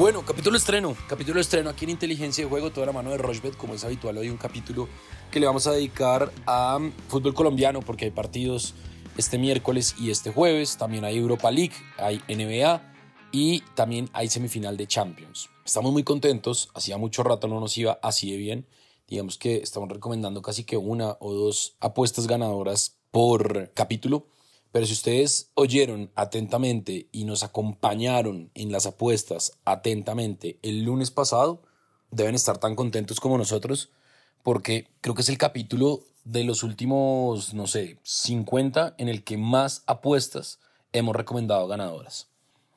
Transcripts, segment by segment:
Bueno, capítulo estreno, capítulo estreno aquí en Inteligencia de Juego, toda la mano de Rochbet, como es habitual, hoy un capítulo que le vamos a dedicar a fútbol colombiano porque hay partidos este miércoles y este jueves, también hay Europa League, hay NBA y también hay semifinal de Champions. Estamos muy contentos, hacía mucho rato no nos iba así de bien, digamos que estamos recomendando casi que una o dos apuestas ganadoras por capítulo pero si ustedes oyeron atentamente y nos acompañaron en las apuestas atentamente el lunes pasado, deben estar tan contentos como nosotros, porque creo que es el capítulo de los últimos, no sé, 50 en el que más apuestas hemos recomendado ganadoras.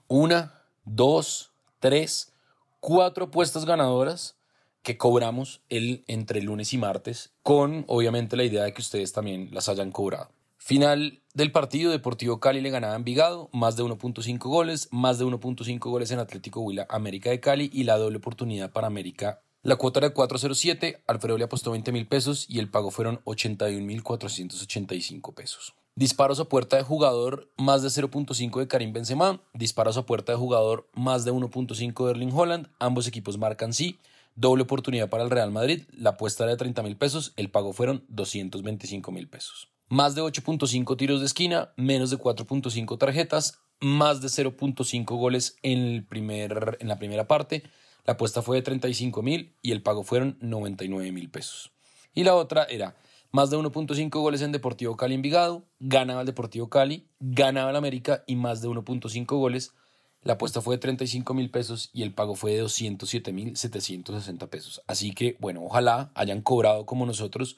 Una, dos, tres, cuatro apuestas ganadoras que cobramos el, entre lunes y martes, con obviamente la idea de que ustedes también las hayan cobrado. Final del partido, Deportivo Cali le ganaba Envigado, más de 1.5 goles, más de 1.5 goles en Atlético Huila, América de Cali y la doble oportunidad para América. La cuota era de 4.07, Alfredo le apostó 20 mil pesos y el pago fueron 81.485 pesos. Disparos a puerta de jugador, más de 0.5 de Karim Benzema, disparos a puerta de jugador, más de 1.5 de Erling Holland, ambos equipos marcan sí, doble oportunidad para el Real Madrid, la apuesta era de 30 mil pesos, el pago fueron 225 mil pesos más de 8.5 tiros de esquina, menos de 4.5 tarjetas, más de 0.5 goles en, el primer, en la primera parte. La apuesta fue de 35 mil y el pago fueron 99 mil pesos. Y la otra era más de 1.5 goles en Deportivo Cali Envigado, ganaba el Deportivo Cali, ganaba el América y más de 1.5 goles. La apuesta fue de 35 mil pesos y el pago fue de 207 mil 760 pesos. Así que, bueno, ojalá hayan cobrado como nosotros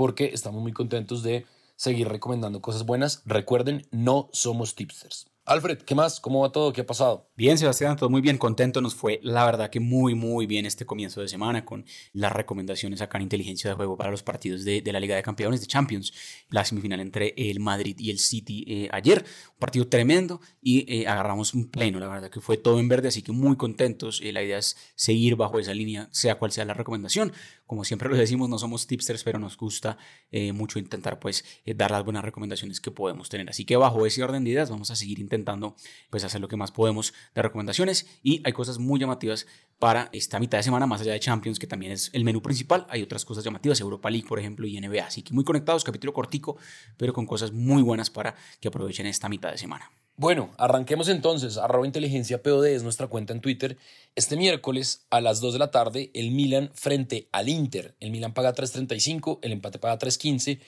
porque estamos muy contentos de seguir recomendando cosas buenas. Recuerden, no somos tipsters. Alfred, ¿qué más? ¿Cómo va todo? ¿Qué ha pasado? Bien, Sebastián, todo muy bien, contento. Nos fue, la verdad, que muy, muy bien este comienzo de semana con las recomendaciones acá en Inteligencia de Juego para los partidos de, la Liga de Campeones de Champions. La semifinal entre el Madrid y el City eh, ayer, un partido tremendo y eh, agarramos un pleno, la verdad, que fue todo en verde, así que muy contentos. Eh, la idea es seguir bajo esa línea, sea cual sea la recomendación. Como siempre lo decimos, no somos tipsters, pero nos gusta mucho intentar, pues, dar las buenas recomendaciones que podemos tener. Así que bajo ese orden de ideas vamos a seguir intentando intentando pues hacer lo que más podemos de recomendaciones y hay cosas muy llamativas para esta mitad de semana, más allá de Champions, que también es el menú principal, hay otras cosas llamativas, Europa League, por ejemplo, y NBA, así que muy conectados, capítulo cortico, pero con cosas muy buenas para que aprovechen esta mitad de semana. Bueno, arranquemos entonces. Arroba inteligencia POD es nuestra cuenta en Twitter. Este miércoles a las 2 de la tarde, el Milan frente al Inter. El Milan paga 3.35, el empate paga 3.15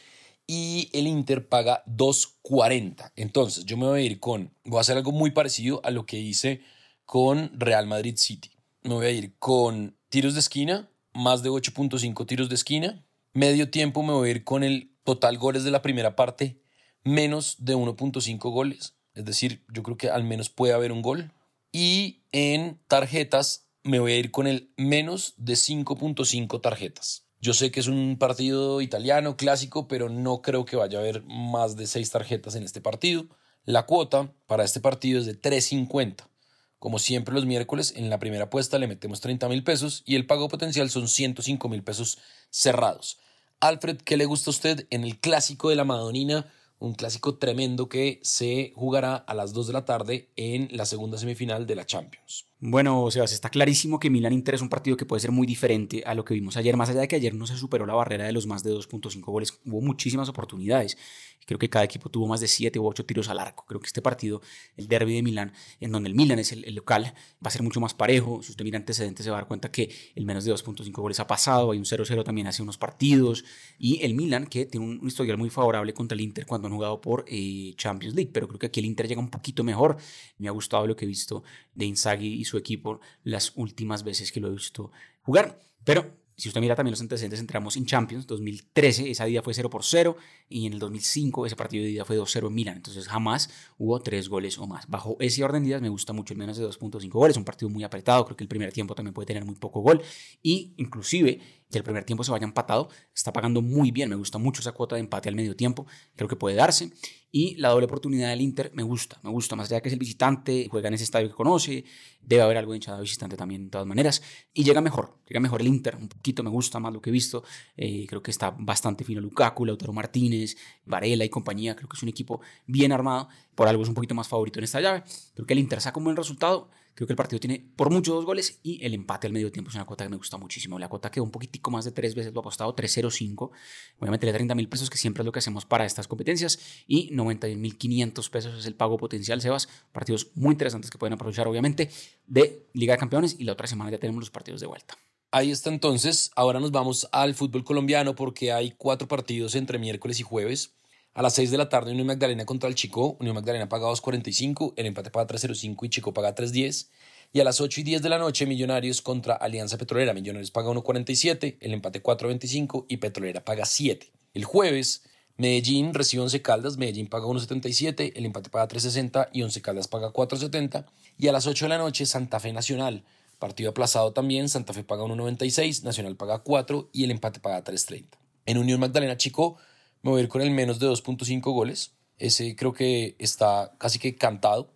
y el Inter paga 2.40. Entonces, yo me voy a ir con, voy a hacer algo muy parecido a lo que hice con Real Madrid City. Me voy a ir con tiros de esquina, más de 8.5 tiros de esquina. Medio tiempo me voy a ir con el total goles de la primera parte, menos de 1.5 goles. Es decir, yo creo que al menos puede haber un gol. Y en tarjetas me voy a ir con el menos de 5.5 tarjetas. Yo sé que es un partido italiano clásico, pero no creo que vaya a haber más de seis tarjetas en este partido. La cuota para este partido es de 3.50. Como siempre los miércoles, en la primera apuesta le metemos 30 mil pesos y el pago potencial son 105 mil pesos cerrados. Alfred, ¿qué le gusta a usted en el clásico de la Madonina? Un clásico tremendo que se jugará a las 2 de la tarde en la segunda semifinal de la Champions. Bueno, sea, está clarísimo que Milan Inter es un partido que puede ser muy diferente a lo que vimos ayer, más allá de que ayer no se superó la barrera de los más de 2.5 goles, hubo muchísimas oportunidades. Creo que cada equipo tuvo más de 7 u 8 tiros al arco. Creo que este partido, el derby de Milán, en donde el Milan es el, local, va a ser mucho más parejo. Si usted mira antecedentes, se va a dar cuenta que el menos de 2.5 goles ha pasado, hay un 0-0 también hace unos partidos. Y el Milan, que tiene un, historial muy favorable contra el Inter cuando han jugado por eh, Champions League, pero creo que aquí el Inter llega un poquito mejor. Me ha gustado lo que he visto de Inzaghi y su equipo las últimas veces que lo he visto jugar. Pero si usted mira también los antecedentes, entramos en Champions 2013, esa día fue 0 por 0 y en el 2005 ese partido de día fue 2-0 en Milan, entonces jamás hubo tres goles o más. Bajo ese orden de días me gusta mucho el menos de 2.5 goles, un partido muy apretado, creo que el primer tiempo también puede tener muy poco gol y inclusive que el primer tiempo se vaya empatado, está pagando muy bien, me gusta mucho esa cuota de empate al medio tiempo, creo que puede darse. Y la doble oportunidad del Inter me gusta, me gusta, más allá que es el visitante, juega en ese estadio que conoce, debe haber algo de hinchada visitante también de todas maneras, y llega mejor, llega mejor el Inter, un poquito me gusta más lo que he visto, eh, creo que está bastante fino Lukaku, Lautaro Martínez, Varela y compañía, creo que es un equipo bien armado, por algo es un poquito más favorito en esta llave, creo que el Inter saca un buen resultado, Creo que el partido tiene por mucho dos goles y el empate al medio tiempo es una cuota que me gusta muchísimo. La cuota quedó un poquitico más de tres veces lo apostado, 3.05. Voy a meterle 30 mil pesos, que siempre es lo que hacemos para estas competencias. Y 91.500 pesos es el pago potencial, Sebas. Partidos muy interesantes que pueden aprovechar, obviamente, de Liga de Campeones. Y la otra semana ya tenemos los partidos de vuelta. Ahí está entonces. Ahora nos vamos al fútbol colombiano porque hay cuatro partidos entre miércoles y jueves. A las 6 de la tarde, Unión Magdalena contra el Chico. Unión Magdalena paga 2.45, el empate paga 3.05 y Chico paga 3.10. Y a las 8 y 10 de la noche, Millonarios contra Alianza Petrolera. Millonarios paga 1.47, el empate 4.25 y Petrolera paga 7. El jueves, Medellín recibe 11 Caldas, Medellín paga 1.77, el empate paga 3.60 y 11 Caldas paga 4.70. Y a las 8 de la noche, Santa Fe Nacional. Partido aplazado también, Santa Fe paga 1.96, Nacional paga 4 y el empate paga 3.30. En Unión Magdalena Chico me voy a ir con el menos de 2.5 goles. Ese creo que está casi que cantado.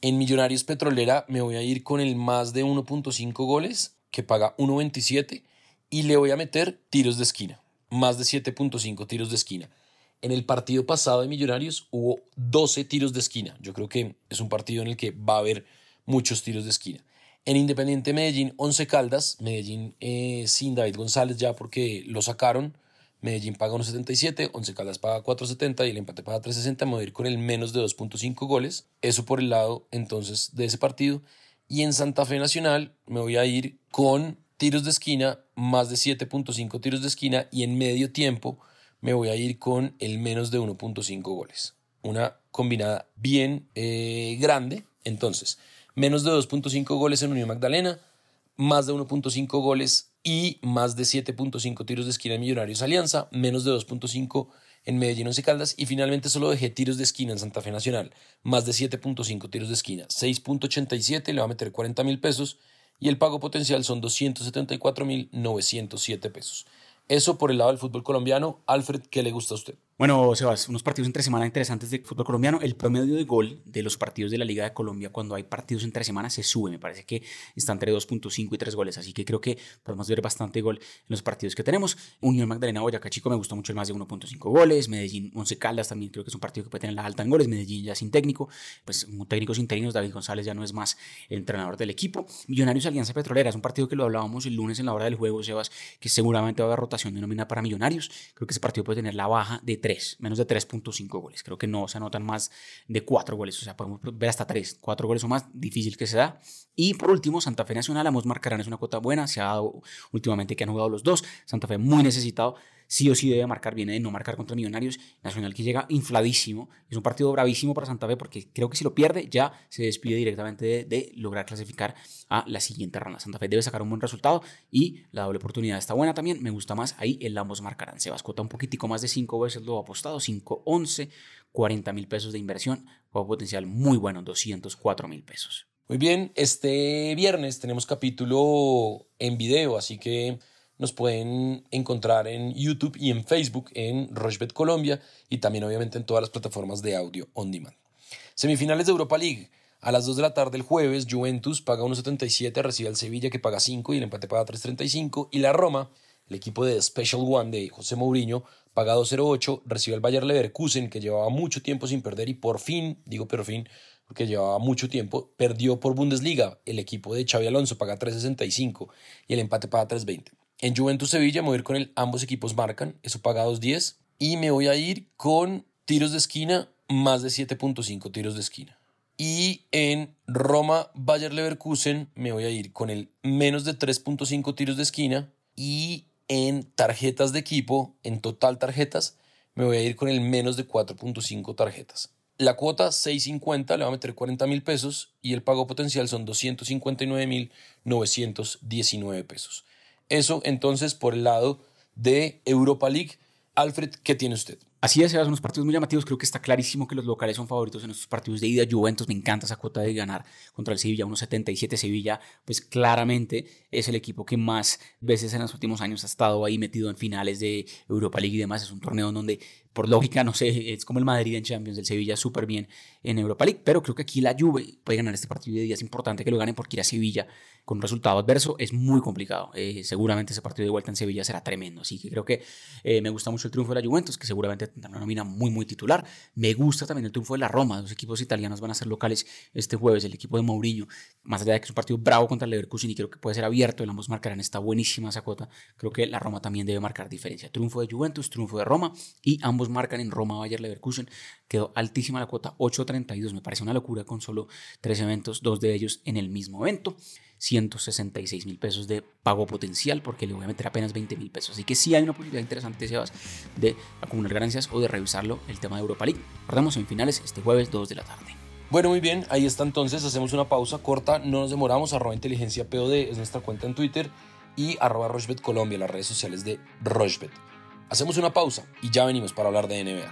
En Millonarios Petrolera me voy a ir con el más de 1.5 goles, que paga 1.27, y le voy a meter tiros de esquina, más de 7.5 tiros de esquina. En el partido pasado de Millonarios hubo 12 tiros de esquina. Yo creo que es un partido en el que va a haber muchos tiros de esquina. En Independiente Medellín, 11 Caldas, Medellín eh, sin David González ya porque lo sacaron, Medellín paga 1.77, Once Caldas paga 4.70 y el empate paga 3.60. Me voy a ir con el menos de 2.5 goles. Eso por el lado entonces de ese partido. Y en Santa Fe Nacional me voy a ir con tiros de esquina, más de 7.5 tiros de esquina y en medio tiempo me voy a ir con el menos de 1.5 goles. Una combinada bien eh, grande. Entonces, menos de 2.5 goles en Unión Magdalena, más de 1.5 goles y más de 7.5 tiros de esquina en Millonarios Alianza, menos de 2.5 en Medellín Once Caldas y finalmente solo dejé tiros de esquina en Santa Fe Nacional, más de 7.5 tiros de esquina, 6.87 le va a meter 40 mil pesos y el pago potencial son 274 mil 907 pesos. Eso por el lado del fútbol colombiano. Alfred, ¿qué le gusta a usted? Bueno, Sebas, unos partidos entre semana interesantes de fútbol colombiano. El promedio de gol de los partidos de la Liga de Colombia cuando hay partidos entre semana se sube. Me parece que está entre 2.5 y 3 goles. Así que creo que podemos ver bastante gol en los partidos que tenemos. Unión Magdalena Boyacá Chico me gustó mucho el más de 1.5 goles. Medellín Once Caldas también creo que es un partido que puede tener la alta en goles. Medellín ya sin técnico. Pues un técnico sin interinos. David González ya no es más el entrenador del equipo. Millonarios Alianza Petrolera es un partido que lo hablábamos el lunes en la hora del juego, Sebas, que seguramente va a haber rotación de nómina para Millonarios. Creo que ese partido puede tener la baja de 3, menos de 3 3.5 goles. Creo que no se anotan más de 4 goles, o sea, podemos ver hasta 3, 4 goles o más, difícil que se da. Y por último, Santa Fe Nacional, Amos Marcarán es una cuota buena, se ha dado últimamente que han jugado los dos. Santa Fe muy necesitado sí o sí debe marcar, viene de no marcar contra Millonarios. Nacional que llega infladísimo. Es un partido bravísimo para Santa Fe porque creo que si lo pierde ya se despide directamente de, lograr clasificar a la siguiente ronda. Santa Fe debe sacar un buen resultado y la doble oportunidad está buena también. Me gusta más ahí el ambos marcarán. Se Sebas un poquitico más de 5 veces lo apostado, 5, 11, 40 mil pesos de inversión. Juego potencial muy bueno, 204 mil pesos. Muy bien, este viernes tenemos capítulo en video, así que nos pueden encontrar en YouTube y en Facebook en Rochebet Colombia y también obviamente en todas las plataformas de audio on demand. Semifinales de Europa League. A las 2 de la tarde el jueves, Juventus paga 1.77, recibe al Sevilla que paga 5 y el empate paga 3.35. Y la Roma, el equipo de Special One de José Mourinho, paga 2.08, recibe al Bayer Leverkusen que llevaba mucho tiempo sin perder y por fin, digo por fin, porque llevaba mucho tiempo, perdió por Bundesliga. El equipo de Xavi Alonso paga 3.65 y el empate paga 3.20. En Juventus Sevilla me voy a ir con el ambos equipos marcan, eso paga 2.10. Y me voy a ir con tiros de esquina, más de 7.5 tiros de esquina. Y en Roma Bayer Leverkusen me voy a ir con el menos de 3.5 tiros de esquina. Y en tarjetas de equipo, en total tarjetas, me voy a ir con el menos de 4.5 tarjetas. La cuota 6.50 le va a meter 40 mil pesos y el pago potencial son 259 mil 919 pesos. Eso entonces por el lado de Europa League. Alfred, ¿qué tiene usted? Así es, son unos partidos muy llamativos. Creo que está clarísimo que los locales son favoritos en estos partidos de ida. Juventus me encanta esa cuota de ganar contra el Sevilla, 1.77. Sevilla, pues claramente es el equipo que más veces en los últimos años ha estado ahí metido en finales de Europa League y demás. Es un torneo donde por lógica, no sé, es como el Madrid en Champions, el Sevilla súper bien en Europa League, pero creo que aquí la Juve puede ganar este partido de día. Es importante que lo ganen porque ir a Sevilla con un resultado adverso es muy complicado. Eh, seguramente ese partido de vuelta en Sevilla será tremendo. Así que creo que eh, me gusta mucho el triunfo de la Juventus, que seguramente tendrá una nómina muy, muy titular. Me gusta también el triunfo de la Roma. Los equipos italianos van a ser locales este jueves. El equipo de Mourinho, más allá de que es un partido bravo contra el Leverkusen y creo que puede ser abierto, el ambos marcarán esta buenísima esa cuota. Creo que la Roma también debe marcar diferencia. Triunfo de Juventus, triunfo de Roma y ambos marcan en Roma, Bayer Leverkusen. Quedó altísima la cuota 8.32. Me parece una locura con solo tres eventos, dos de ellos en el mismo evento. 166 mil pesos de pago potencial porque le voy a meter apenas 20 mil pesos. Así que sí hay una posibilidad interesante, Sebas, de acumular ganancias o de revisarlo el tema de Europa League. Recordemos en finales este jueves 2 de la tarde. Bueno, muy bien, ahí está entonces, hacemos una pausa corta, no nos demoramos, arroba inteligencia POD es nuestra cuenta en Twitter y arroba Rochbet Colombia, las redes sociales de Rochbet. Hacemos una pausa y ya venimos para hablar de NBA.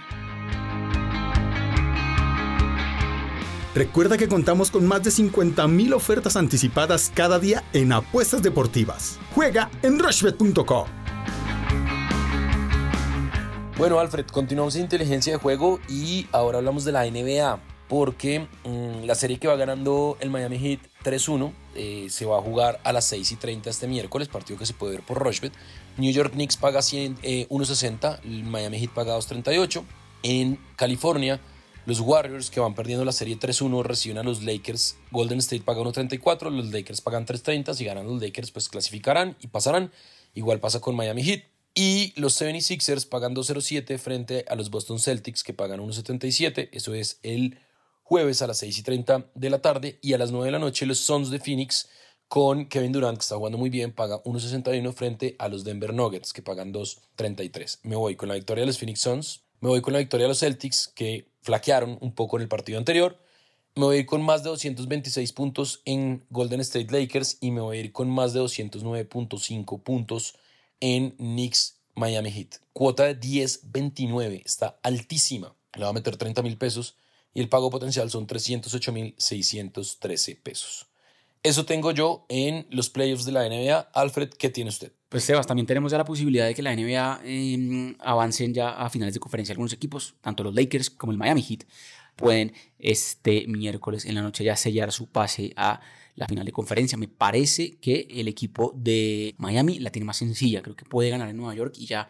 Recuerda que contamos con más de 50.000 ofertas anticipadas cada día en apuestas deportivas. Juega en rushbet.com. Bueno, Alfred, continuamos en inteligencia de juego y ahora hablamos de la NBA porque mm, la serie que va ganando el Miami Heat 3-1 eh, se va a jugar a las 6 y 30 este miércoles, partido que se puede ver por Rushbet. New York Knicks paga 1.60, eh, el Miami Heat paga 2.38. En California, los Warriors, que van perdiendo la serie 3-1, reciben a los Lakers. Golden State paga 1.34, los Lakers pagan 3.30. Si ganan los Lakers, pues clasificarán y pasarán. Igual pasa con Miami Heat. Y los 76ers pagan 2.07 frente a los Boston Celtics, que pagan 1.77. Eso es el jueves a las 6.30 de la tarde. Y a las 9 de la noche, los Suns de Phoenix con Kevin Durant, que está jugando muy bien, paga 1.61 frente a los Denver Nuggets, que pagan 2.33. Me voy con la victoria de los Phoenix Suns. Me voy con la victoria de los Celtics, que flaquearon un poco en el partido anterior. Me voy a ir con más de 226 puntos en Golden State Lakers y me voy a ir con más de 209.5 puntos en Knicks Miami Heat. Cuota de 10.29, está altísima. Le va a meter 30 mil pesos y el pago potencial son 308 mil 613 pesos. Eso tengo yo en los playoffs de la NBA. Alfred, ¿qué tiene usted? Pues Sebas, también tenemos ya la posibilidad de que la NBA eh, avancen ya a finales de conferencia. Algunos equipos, tanto los Lakers como el Miami Heat, pueden este miércoles en la noche ya sellar su pase a la final de conferencia. Me parece que el equipo de Miami la tiene más sencilla. Creo que puede ganar en Nueva York y ya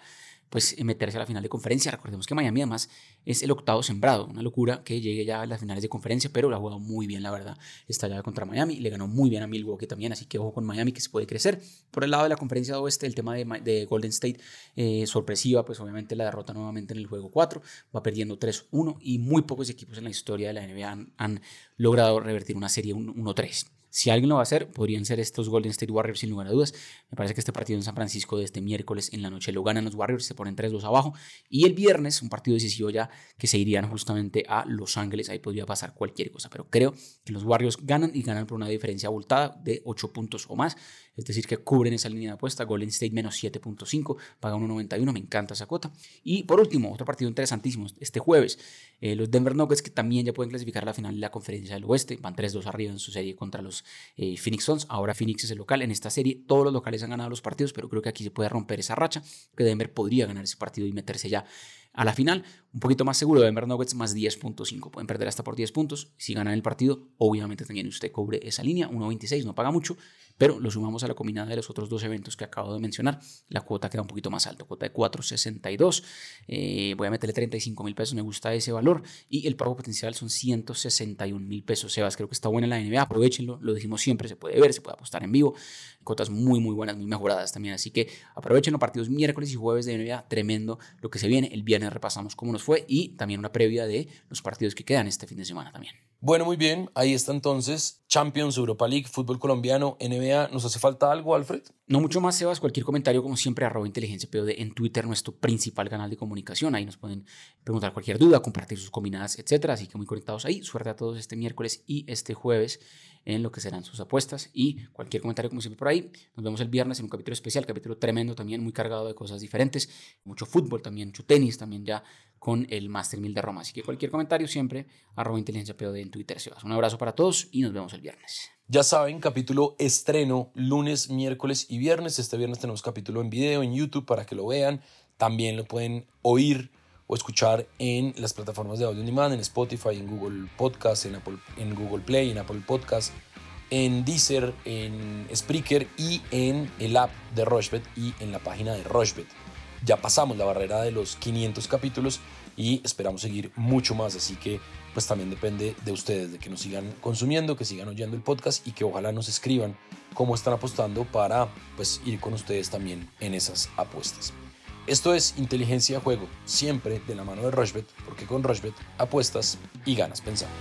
pues meterse a la final de conferencia. Recordemos que Miami además es el octavo sembrado, una locura que llegue ya a las finales de conferencia, pero lo ha jugado muy bien, la verdad. Está ya contra Miami, le ganó muy bien a Milwaukee también, así que ojo con Miami que se puede crecer. Por el lado de la conferencia oeste, el tema de, Golden State, eh, sorpresiva, pues obviamente la derrota nuevamente en el juego 4, va perdiendo 3-1 y muy pocos equipos en la historia de la NBA han, han logrado revertir una serie 1-3. Si alguien lo va a hacer, podrían ser estos Golden State Warriors sin lugar a dudas. Me parece que este partido en San Francisco de este miércoles en la noche lo ganan los Warriors, se ponen 3-2 abajo. Y el viernes, un partido decisivo ya que se irían justamente a Los Ángeles. Ahí podría pasar cualquier cosa, pero creo que los Warriors ganan y ganan por una diferencia abultada de 8 puntos o más. Es decir, que cubren esa línea de apuesta. Golden State menos 7.5, paga 1.91, me encanta esa cuota. Y por último, otro partido interesantísimo, este jueves, eh, los Denver Nuggets que también ya pueden clasificar a la final de la conferencia del oeste, van 3-2 arriba en su serie contra los eh, Phoenix Suns. Ahora Phoenix es el local. En esta serie todos los locales han ganado los partidos, pero creo que aquí se puede romper esa racha, que Denver podría ganar ese partido y meterse ya a la final. Un poquito más seguro, Denver Nuggets más 10.5. Pueden perder hasta por 10 puntos. Si ganan el partido, obviamente también usted cobre esa línea. 1.26 no paga mucho, pero lo sumamos a la combinada de los otros dos eventos que acabo de mencionar. La cuota queda un poquito más alta, cuota de 4.62. Eh, voy a meterle 35 mil pesos, me gusta ese valor. Y el pago potencial son 161 mil pesos. Sebas, creo que está buena la NBA, aprovechenlo. Lo decimos siempre, se puede ver, se puede apostar en vivo. Cotas muy, muy buenas, muy mejoradas también. Así que aprovechen los partidos miércoles y jueves de NBA. Tremendo lo que se viene. El viernes repasamos cómo nos fue y también una previa de los partidos que quedan este fin de semana también. Bueno, muy bien, ahí está entonces Champions, Europa League, fútbol colombiano, NBA. ¿Nos hace falta algo, Alfred? No mucho más, Sebas. Cualquier comentario, como siempre, arroba inteligencia POD en Twitter, nuestro principal canal de comunicación. Ahí nos pueden preguntar cualquier duda, compartir sus combinadas, etcétera. Así que muy conectados ahí. Suerte a todos este miércoles y este jueves en lo que serán sus apuestas y cualquier comentario como siempre por ahí. Nos vemos el viernes en un capítulo especial, capítulo tremendo también, muy cargado de cosas diferentes, mucho fútbol también, mucho tenis también ya con el Master 1000 de Roma. Así que cualquier comentario siempre, arroba inteligencia POD en Twitter. Un abrazo para todos y nos vemos el viernes. Ya saben, capítulo estreno lunes, miércoles y viernes. Este viernes tenemos capítulo en video en YouTube para que lo vean. También lo pueden oír o escuchar en las plataformas de audio on demand, en Spotify, en Google Podcast, en, Apple, en Google Play, en Apple Podcast, en Deezer, en Spreaker y en el app de Rochebet y en la página de Rochebet. Ya pasamos la barrera de los 500 capítulos y esperamos seguir mucho más, así que pues también depende de ustedes, de que nos sigan consumiendo, que sigan oyendo el podcast y que ojalá nos escriban cómo están apostando para pues ir con ustedes también en esas apuestas. Esto es inteligencia juego, siempre de la mano de Rochbet, porque con Rochbet apuestas y ganas pensando.